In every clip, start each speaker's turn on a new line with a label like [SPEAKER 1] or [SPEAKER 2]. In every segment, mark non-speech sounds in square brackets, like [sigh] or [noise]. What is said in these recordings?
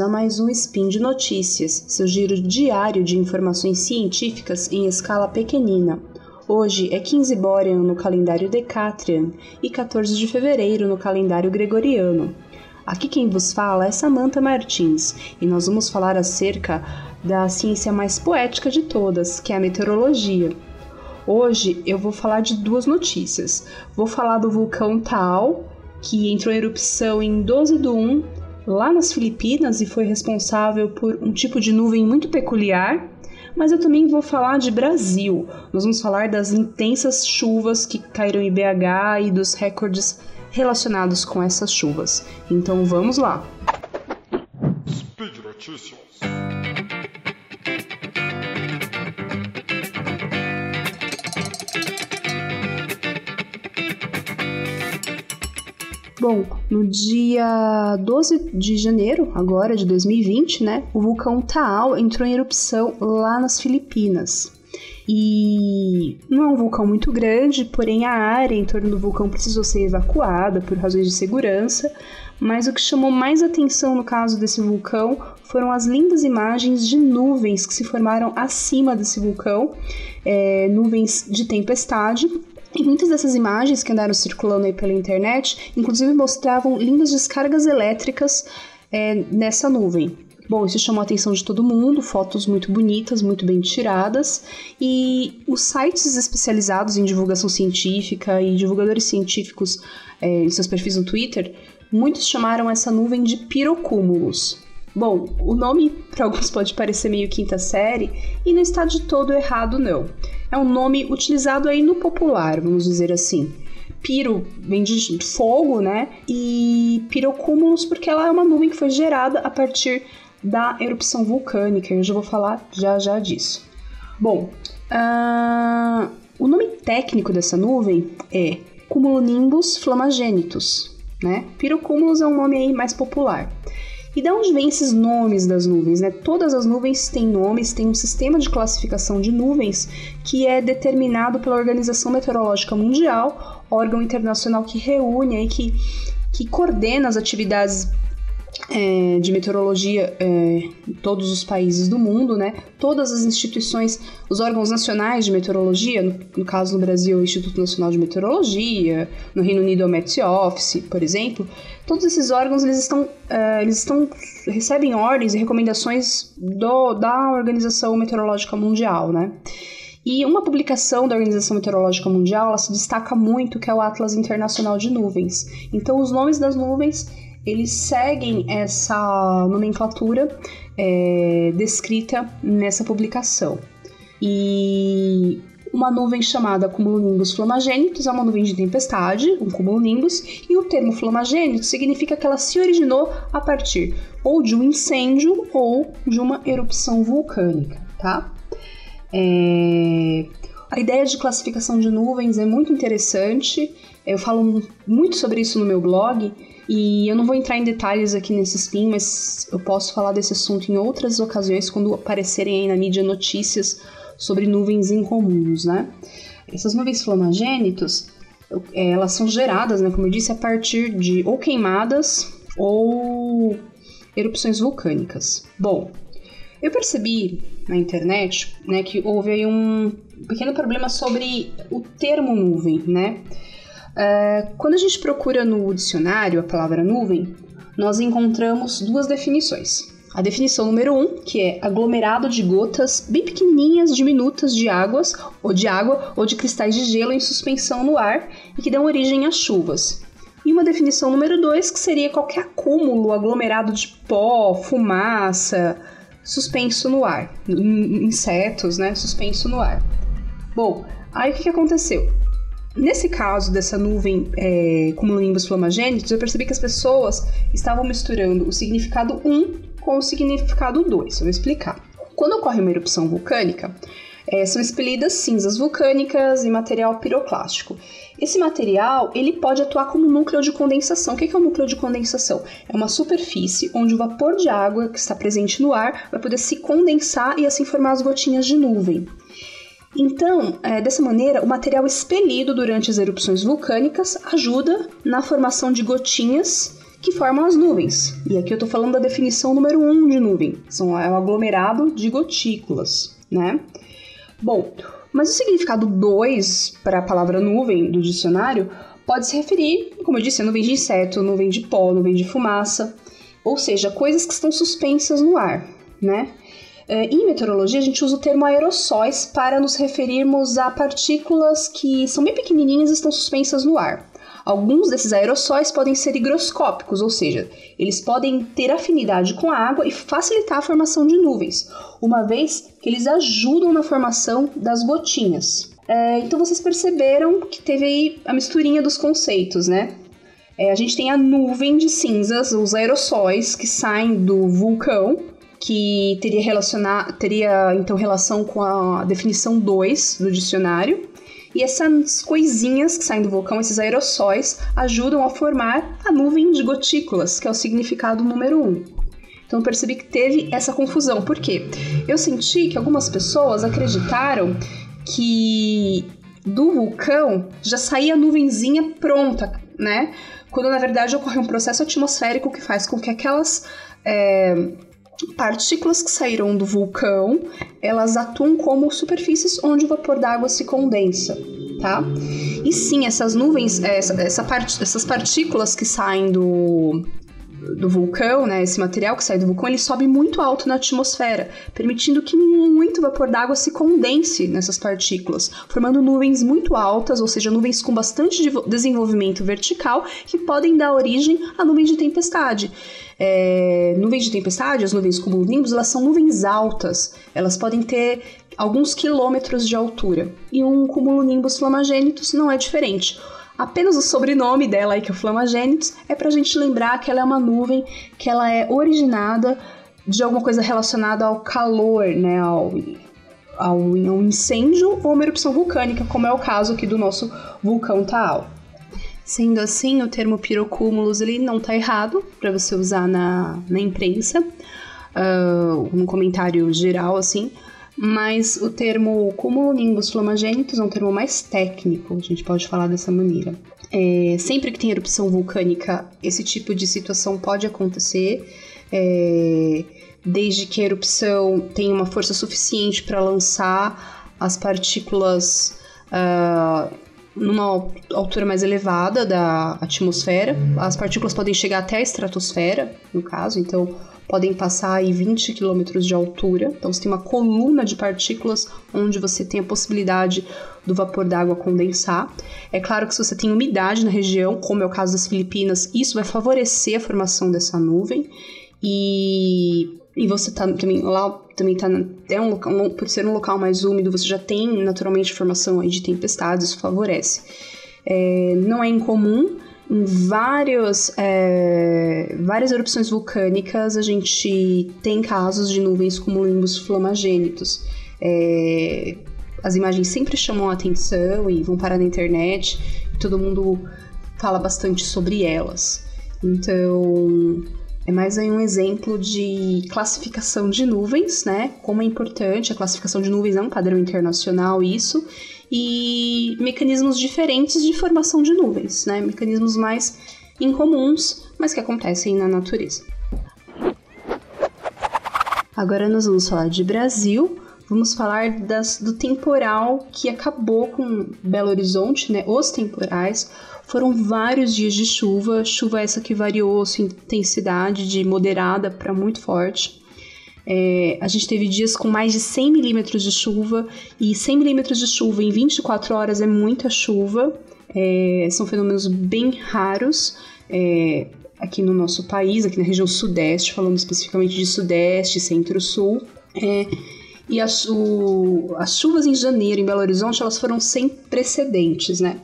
[SPEAKER 1] a mais um Spin de Notícias, seu giro diário de informações científicas em escala pequenina. Hoje é 15 Borean no calendário Decatrian e 14 de fevereiro no calendário Gregoriano. Aqui quem vos fala é Samantha Martins e nós vamos falar acerca da ciência mais poética de todas, que é a meteorologia. Hoje eu vou falar de duas notícias. Vou falar do vulcão Taal, que entrou em erupção em 12 de 1 lá nas Filipinas e foi responsável por um tipo de nuvem muito peculiar. Mas eu também vou falar de Brasil. Nós vamos falar das intensas chuvas que caíram em BH e dos recordes relacionados com essas chuvas. Então vamos lá. Speed Notícias. Bom, no dia 12 de janeiro, agora de 2020, né, o vulcão Taal entrou em erupção lá nas Filipinas. E não é um vulcão muito grande, porém a área em torno do vulcão precisou ser evacuada por razões de segurança. Mas o que chamou mais atenção no caso desse vulcão foram as lindas imagens de nuvens que se formaram acima desse vulcão, é, nuvens de tempestade, e muitas dessas imagens que andaram circulando aí pela internet, inclusive mostravam lindas descargas elétricas é, nessa nuvem. Bom, isso chamou a atenção de todo mundo, fotos muito bonitas, muito bem tiradas, e os sites especializados em divulgação científica e divulgadores científicos é, em seus perfis no Twitter, muitos chamaram essa nuvem de pirocúmulos. Bom, o nome para alguns pode parecer meio quinta série e não está de todo errado, não. É um nome utilizado aí no popular, vamos dizer assim. Piro vem de fogo, né? E pirocúmulos porque ela é uma nuvem que foi gerada a partir da erupção vulcânica. Eu já vou falar já já disso. Bom, uh, o nome técnico dessa nuvem é cumulonimbus flamagênitos, né? Pirocúmulos é um nome aí mais popular. E de onde vêm esses nomes das nuvens? Né? Todas as nuvens têm nomes, tem um sistema de classificação de nuvens que é determinado pela Organização Meteorológica Mundial, órgão internacional que reúne e que, que coordena as atividades é, de meteorologia é, em todos os países do mundo, né? Todas as instituições, os órgãos nacionais de meteorologia, no, no caso no Brasil, o Instituto Nacional de Meteorologia, no Reino Unido, o Met Office, por exemplo, todos esses órgãos eles estão, uh, eles estão recebem ordens e recomendações do, da Organização Meteorológica Mundial, né? E uma publicação da Organização Meteorológica Mundial ela se destaca muito, que é o Atlas Internacional de Nuvens. Então, os nomes das nuvens eles seguem essa nomenclatura é, descrita nessa publicação. E uma nuvem chamada cumulonimbus flamagênitos é uma nuvem de tempestade, um cumulonimbus, e o termo flamagênito significa que ela se originou a partir ou de um incêndio ou de uma erupção vulcânica, tá? É... A ideia de classificação de nuvens é muito interessante, eu falo muito sobre isso no meu blog, e eu não vou entrar em detalhes aqui nesse spin, mas eu posso falar desse assunto em outras ocasiões quando aparecerem aí na mídia notícias sobre nuvens incomuns, né? Essas nuvens flamagênitos, é, elas são geradas, né, como eu disse, a partir de ou queimadas ou erupções vulcânicas. Bom, eu percebi na internet, né, que houve aí um pequeno problema sobre o termo nuvem, né? Uh, quando a gente procura no dicionário a palavra nuvem, nós encontramos duas definições. A definição número um, que é aglomerado de gotas bem pequenininhas, diminutas de águas, ou de água, ou de cristais de gelo em suspensão no ar e que dão origem às chuvas. E uma definição número dois, que seria qualquer acúmulo aglomerado de pó, fumaça, suspenso no ar, insetos, né, suspenso no ar. Bom, aí o que aconteceu? Nesse caso dessa nuvem é, cumulonimbus flamagênitos, eu percebi que as pessoas estavam misturando o significado 1 com o significado 2. Eu vou explicar. Quando ocorre uma erupção vulcânica, é, são expelidas cinzas vulcânicas e material piroclástico. Esse material ele pode atuar como núcleo de condensação. O que é o núcleo de condensação? É uma superfície onde o vapor de água que está presente no ar vai poder se condensar e assim formar as gotinhas de nuvem. Então, é, dessa maneira, o material expelido durante as erupções vulcânicas ajuda na formação de gotinhas que formam as nuvens. E aqui eu estou falando da definição número 1 um de nuvem, são é um aglomerado de gotículas, né? Bom, mas o significado 2 para a palavra nuvem do dicionário pode se referir, como eu disse, a nuvem de inseto, nuvem de pó, nuvem de fumaça, ou seja, coisas que estão suspensas no ar, né? É, em meteorologia, a gente usa o termo aerossóis para nos referirmos a partículas que são bem pequenininhas e estão suspensas no ar. Alguns desses aerossóis podem ser higroscópicos, ou seja, eles podem ter afinidade com a água e facilitar a formação de nuvens, uma vez que eles ajudam na formação das gotinhas. É, então vocês perceberam que teve aí a misturinha dos conceitos, né? É, a gente tem a nuvem de cinzas, os aerossóis que saem do vulcão, que teria, relacionar, teria então relação com a definição 2 do dicionário. E essas coisinhas que saem do vulcão, esses aerossóis, ajudam a formar a nuvem de gotículas, que é o significado número 1. Um. Então eu percebi que teve essa confusão. Por quê? Eu senti que algumas pessoas acreditaram que do vulcão já saía a nuvenzinha pronta, né? Quando na verdade ocorre um processo atmosférico que faz com que aquelas é, partículas que saíram do vulcão, elas atuam como superfícies onde o vapor d'água se condensa, tá? E sim, essas nuvens, essa, essa part, essas partículas que saem do, do vulcão, né, esse material que sai do vulcão, ele sobe muito alto na atmosfera, permitindo que muito vapor d'água se condense nessas partículas, formando nuvens muito altas, ou seja, nuvens com bastante desenvolvimento vertical, que podem dar origem a nuvens de tempestade. É, nuvens de tempestade, as nuvens cumulonimbus, elas são nuvens altas, elas podem ter alguns quilômetros de altura. E um cumulonimbus flamagênitus não é diferente. Apenas o sobrenome dela, aí, que é o Flamagênitos, é pra gente lembrar que ela é uma nuvem que ela é originada de alguma coisa relacionada ao calor, né, ao, ao, ao incêndio ou uma erupção vulcânica, como é o caso aqui do nosso vulcão Taal. Sendo assim, o termo pirocúmulos ele não está errado para você usar na, na imprensa, uh, um comentário geral assim, mas o termo cumulonimbus flamagênitos é um termo mais técnico, a gente pode falar dessa maneira. É, sempre que tem erupção vulcânica, esse tipo de situação pode acontecer, é, desde que a erupção tenha uma força suficiente para lançar as partículas uh, numa altura mais elevada da atmosfera. As partículas podem chegar até a estratosfera, no caso, então podem passar aí 20 quilômetros de altura. Então você tem uma coluna de partículas onde você tem a possibilidade do vapor d'água condensar. É claro que se você tem umidade na região, como é o caso das Filipinas, isso vai favorecer a formação dessa nuvem. E, e você tá também lá também tá é um local, por ser um local mais úmido, você já tem naturalmente formação aí de tempestades, isso favorece. É, não é incomum vários, é, várias erupções vulcânicas, a gente tem casos de nuvens cumulonimbus flamagênitos. É, as imagens sempre chamam a atenção e vão parar na internet, todo mundo fala bastante sobre elas. Então, é mais aí um exemplo de classificação de nuvens, né? Como é importante, a classificação de nuvens é um padrão internacional, isso, e mecanismos diferentes de formação de nuvens, né? Mecanismos mais incomuns, mas que acontecem na natureza. Agora nós vamos falar de Brasil. Vamos falar das, do temporal que acabou com Belo Horizonte, né? Os temporais. Foram vários dias de chuva, chuva essa que variou sua intensidade de moderada para muito forte. É, a gente teve dias com mais de 100 milímetros de chuva, e 100 milímetros de chuva em 24 horas é muita chuva. É, são fenômenos bem raros é, aqui no nosso país, aqui na região sudeste, falando especificamente de sudeste, centro-sul. É, e as, o, as chuvas em janeiro em Belo Horizonte elas foram sem precedentes, né?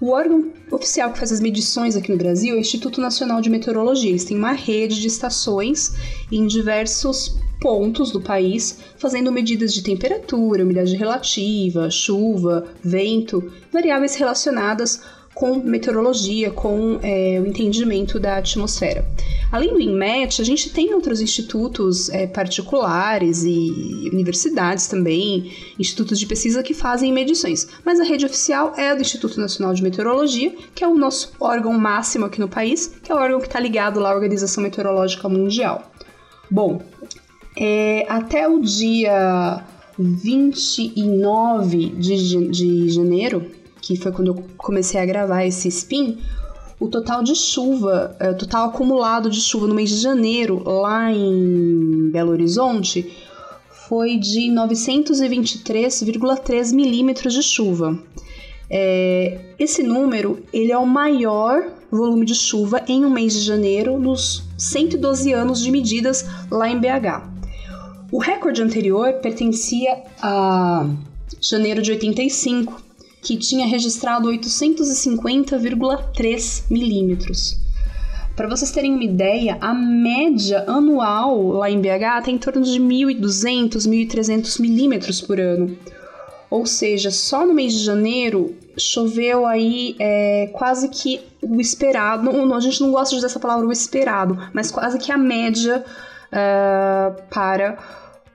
[SPEAKER 1] O órgão oficial que faz as medições aqui no Brasil é o Instituto Nacional de Meteorologia. Eles têm uma rede de estações em diversos pontos do país, fazendo medidas de temperatura, umidade relativa, chuva, vento, variáveis relacionadas com meteorologia, com é, o entendimento da atmosfera. Além do INMET, a gente tem outros institutos é, particulares e universidades também, institutos de pesquisa que fazem medições, mas a rede oficial é a do Instituto Nacional de Meteorologia, que é o nosso órgão máximo aqui no país, que é o órgão que está ligado lá à Organização Meteorológica Mundial. Bom, é, até o dia 29 de, de janeiro, que foi quando eu comecei a gravar esse spin, o total de chuva, é, o total acumulado de chuva no mês de janeiro lá em Belo Horizonte foi de 923,3 milímetros de chuva. É, esse número ele é o maior volume de chuva em um mês de janeiro nos 112 anos de medidas lá em BH. O recorde anterior pertencia a janeiro de 85, que tinha registrado 850,3 milímetros. Para vocês terem uma ideia, a média anual lá em BH está em torno de 1.200, 1.300 milímetros por ano. Ou seja, só no mês de janeiro choveu aí é, quase que o esperado. A gente não gosta de usar essa palavra o esperado, mas quase que a média uh, para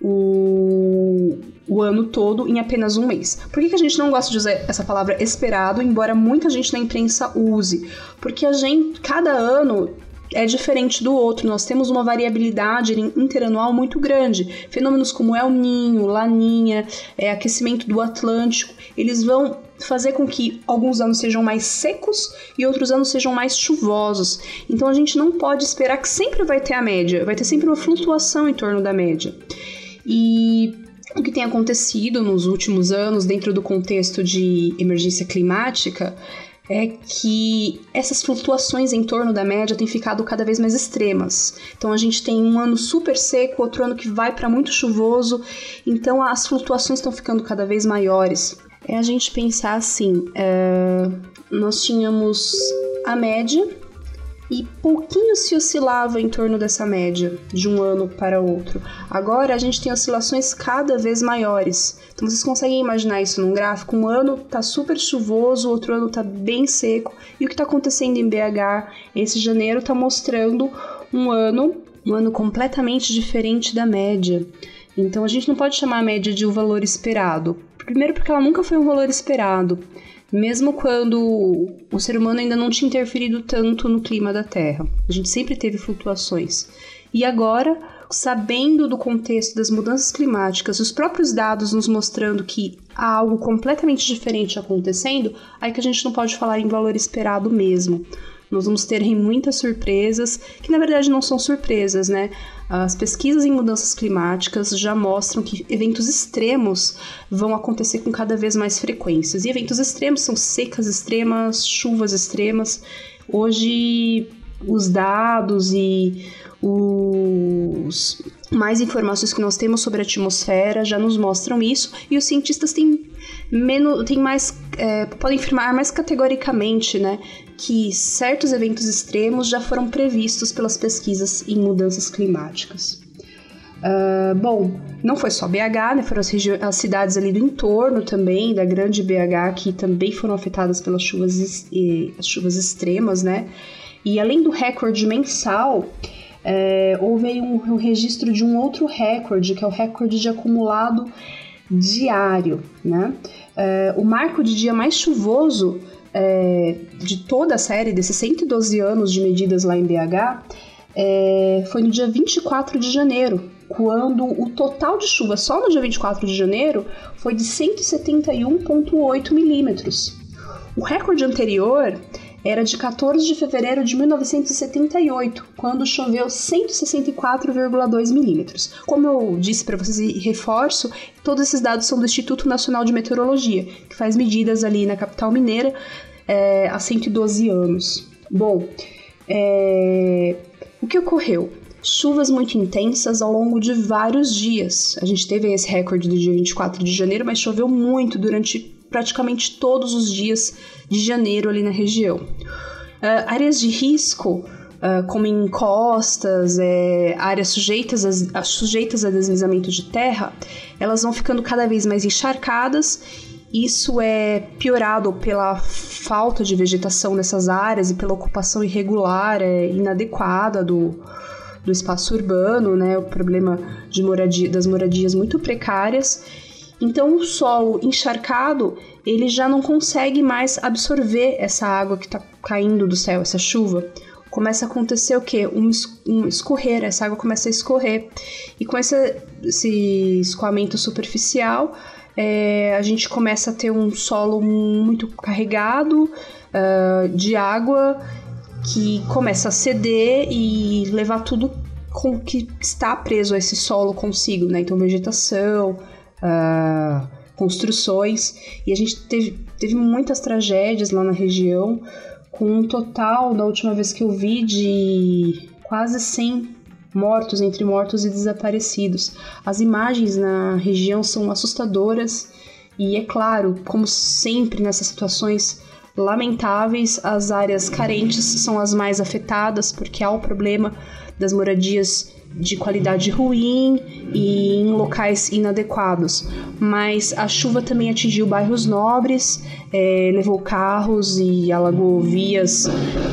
[SPEAKER 1] o, o ano todo em apenas um mês. Por que, que a gente não gosta de usar essa palavra esperado, embora muita gente na imprensa use? Porque a gente, cada ano é diferente do outro. Nós temos uma variabilidade interanual muito grande. Fenômenos como El Ninho, Laninha, é, aquecimento do Atlântico, eles vão fazer com que alguns anos sejam mais secos e outros anos sejam mais chuvosos. Então a gente não pode esperar que sempre vai ter a média, vai ter sempre uma flutuação em torno da média. E o que tem acontecido nos últimos anos, dentro do contexto de emergência climática, é que essas flutuações em torno da média têm ficado cada vez mais extremas. Então a gente tem um ano super seco, outro ano que vai para muito chuvoso, então as flutuações estão ficando cada vez maiores. É a gente pensar assim: é, nós tínhamos a média e pouquinho se oscilava em torno dessa média de um ano para outro. Agora a gente tem oscilações cada vez maiores. Então vocês conseguem imaginar isso num gráfico? Um ano tá super chuvoso, outro ano tá bem seco. E o que está acontecendo em BH esse janeiro está mostrando um ano, um ano completamente diferente da média. Então a gente não pode chamar a média de um valor esperado. Primeiro porque ela nunca foi um valor esperado mesmo quando o ser humano ainda não tinha interferido tanto no clima da Terra. A gente sempre teve flutuações. E agora, sabendo do contexto das mudanças climáticas, os próprios dados nos mostrando que há algo completamente diferente acontecendo, aí que a gente não pode falar em valor esperado mesmo. Nós vamos ter muitas surpresas, que na verdade não são surpresas, né? As pesquisas em mudanças climáticas já mostram que eventos extremos vão acontecer com cada vez mais frequências. E eventos extremos são secas extremas, chuvas extremas. Hoje, os dados e os mais informações que nós temos sobre a atmosfera já nos mostram isso e os cientistas têm menos têm mais é, podem afirmar mais categoricamente né que certos eventos extremos já foram previstos pelas pesquisas em mudanças climáticas. Uh, bom, não foi só BH, né? Foram as, as, cidades ali do entorno também, da grande BH, que também foram afetadas pelas chuvas, e, as chuvas extremas, né? E além do recorde mensal, é, houve um, um registro de um outro recorde, que é o recorde de acumulado diário, né? É, o marco de dia mais chuvoso é, de toda a série, desses 112 anos de medidas lá em BH, é, foi no dia 24 de janeiro, quando o total de chuva só no dia 24 de janeiro foi de 171,8 milímetros. O recorde anterior era de 14 de fevereiro de 1978, quando choveu 164,2 milímetros. Como eu disse para vocês e reforço, todos esses dados são do Instituto Nacional de Meteorologia, que faz medidas ali na capital mineira é, há 112 anos. Bom, é, o que ocorreu? Chuvas muito intensas ao longo de vários dias. A gente teve esse recorde do dia 24 de janeiro, mas choveu muito durante praticamente todos os dias de janeiro ali na região. Uh, áreas de risco, uh, como encostas, é, áreas sujeitas a, sujeitas a deslizamento de terra, elas vão ficando cada vez mais encharcadas Isso é piorado pela falta de vegetação nessas áreas e pela ocupação irregular, é, inadequada do, do espaço urbano, né? O problema de moradia, das moradias muito precárias. Então, o solo encharcado ele já não consegue mais absorver essa água que está caindo do céu, essa chuva. Começa a acontecer o quê? Um, um escorrer, essa água começa a escorrer. E com esse, esse escoamento superficial, é, a gente começa a ter um solo muito carregado uh, de água que começa a ceder e levar tudo com que está preso a esse solo consigo, né? Então, vegetação, uh, construções. E a gente teve, teve muitas tragédias lá na região, com um total, da última vez que eu vi, de quase 100 mortos, entre mortos e desaparecidos. As imagens na região são assustadoras e, é claro, como sempre nessas situações lamentáveis, as áreas carentes são as mais afetadas porque há o problema das moradias de qualidade ruim e em locais inadequados. Mas a chuva também atingiu bairros nobres, é, levou carros e alagou vias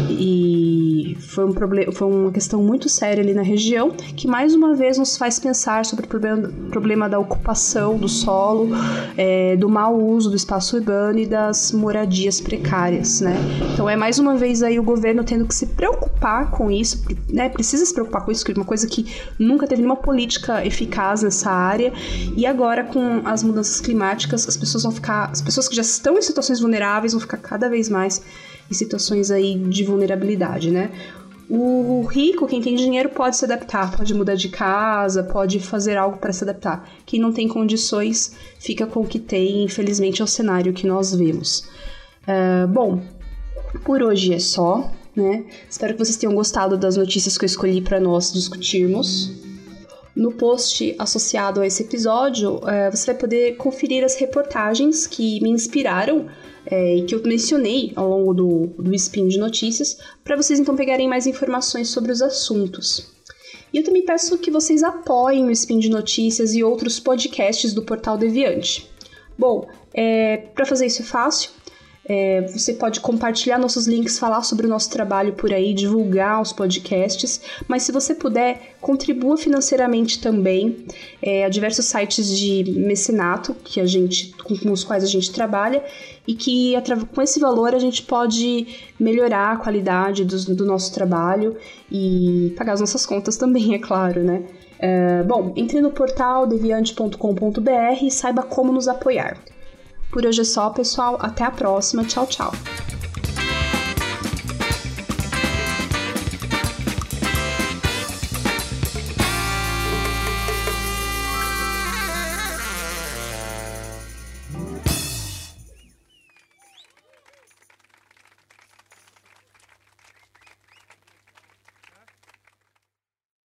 [SPEAKER 1] e foi um foi uma questão muito séria ali na região que mais uma vez nos faz pensar sobre o problema, problema da ocupação do solo, é, do mau uso do espaço urbano e das moradias precárias, né? Então é mais uma vez aí o governo tendo que se preocupar com isso, né? Precisa se preocupar com isso, que é uma coisa que nunca teve nenhuma política eficaz nessa área e agora com as mudanças climáticas as pessoas vão ficar, as pessoas que já estão em situações vulneráveis vão ficar cada vez mais em situações aí de vulnerabilidade, né? O rico, quem tem dinheiro, pode se adaptar, pode mudar de casa, pode fazer algo para se adaptar. Quem não tem condições fica com o que tem, infelizmente é o cenário que nós vemos. Uh, bom, por hoje é só, né? Espero que vocês tenham gostado das notícias que eu escolhi para nós discutirmos. No post associado a esse episódio, uh, você vai poder conferir as reportagens que me inspiraram é, e que eu mencionei ao longo do, do Spin de Notícias, para vocês então pegarem mais informações sobre os assuntos. E eu também peço que vocês apoiem o Spin de Notícias e outros podcasts do Portal Deviante. Bom, é, para fazer isso é fácil, é, você pode compartilhar nossos links, falar sobre o nosso trabalho por aí, divulgar os podcasts. Mas se você puder, contribua financeiramente também. É, há diversos sites de mecenato que a gente, com os quais a gente trabalha e que com esse valor a gente pode melhorar a qualidade do, do nosso trabalho e pagar as nossas contas [laughs] também, é claro, né? É, bom, entre no portal deviante.com.br e saiba como nos apoiar. Por hoje é só, pessoal. Até a próxima. Tchau, tchau.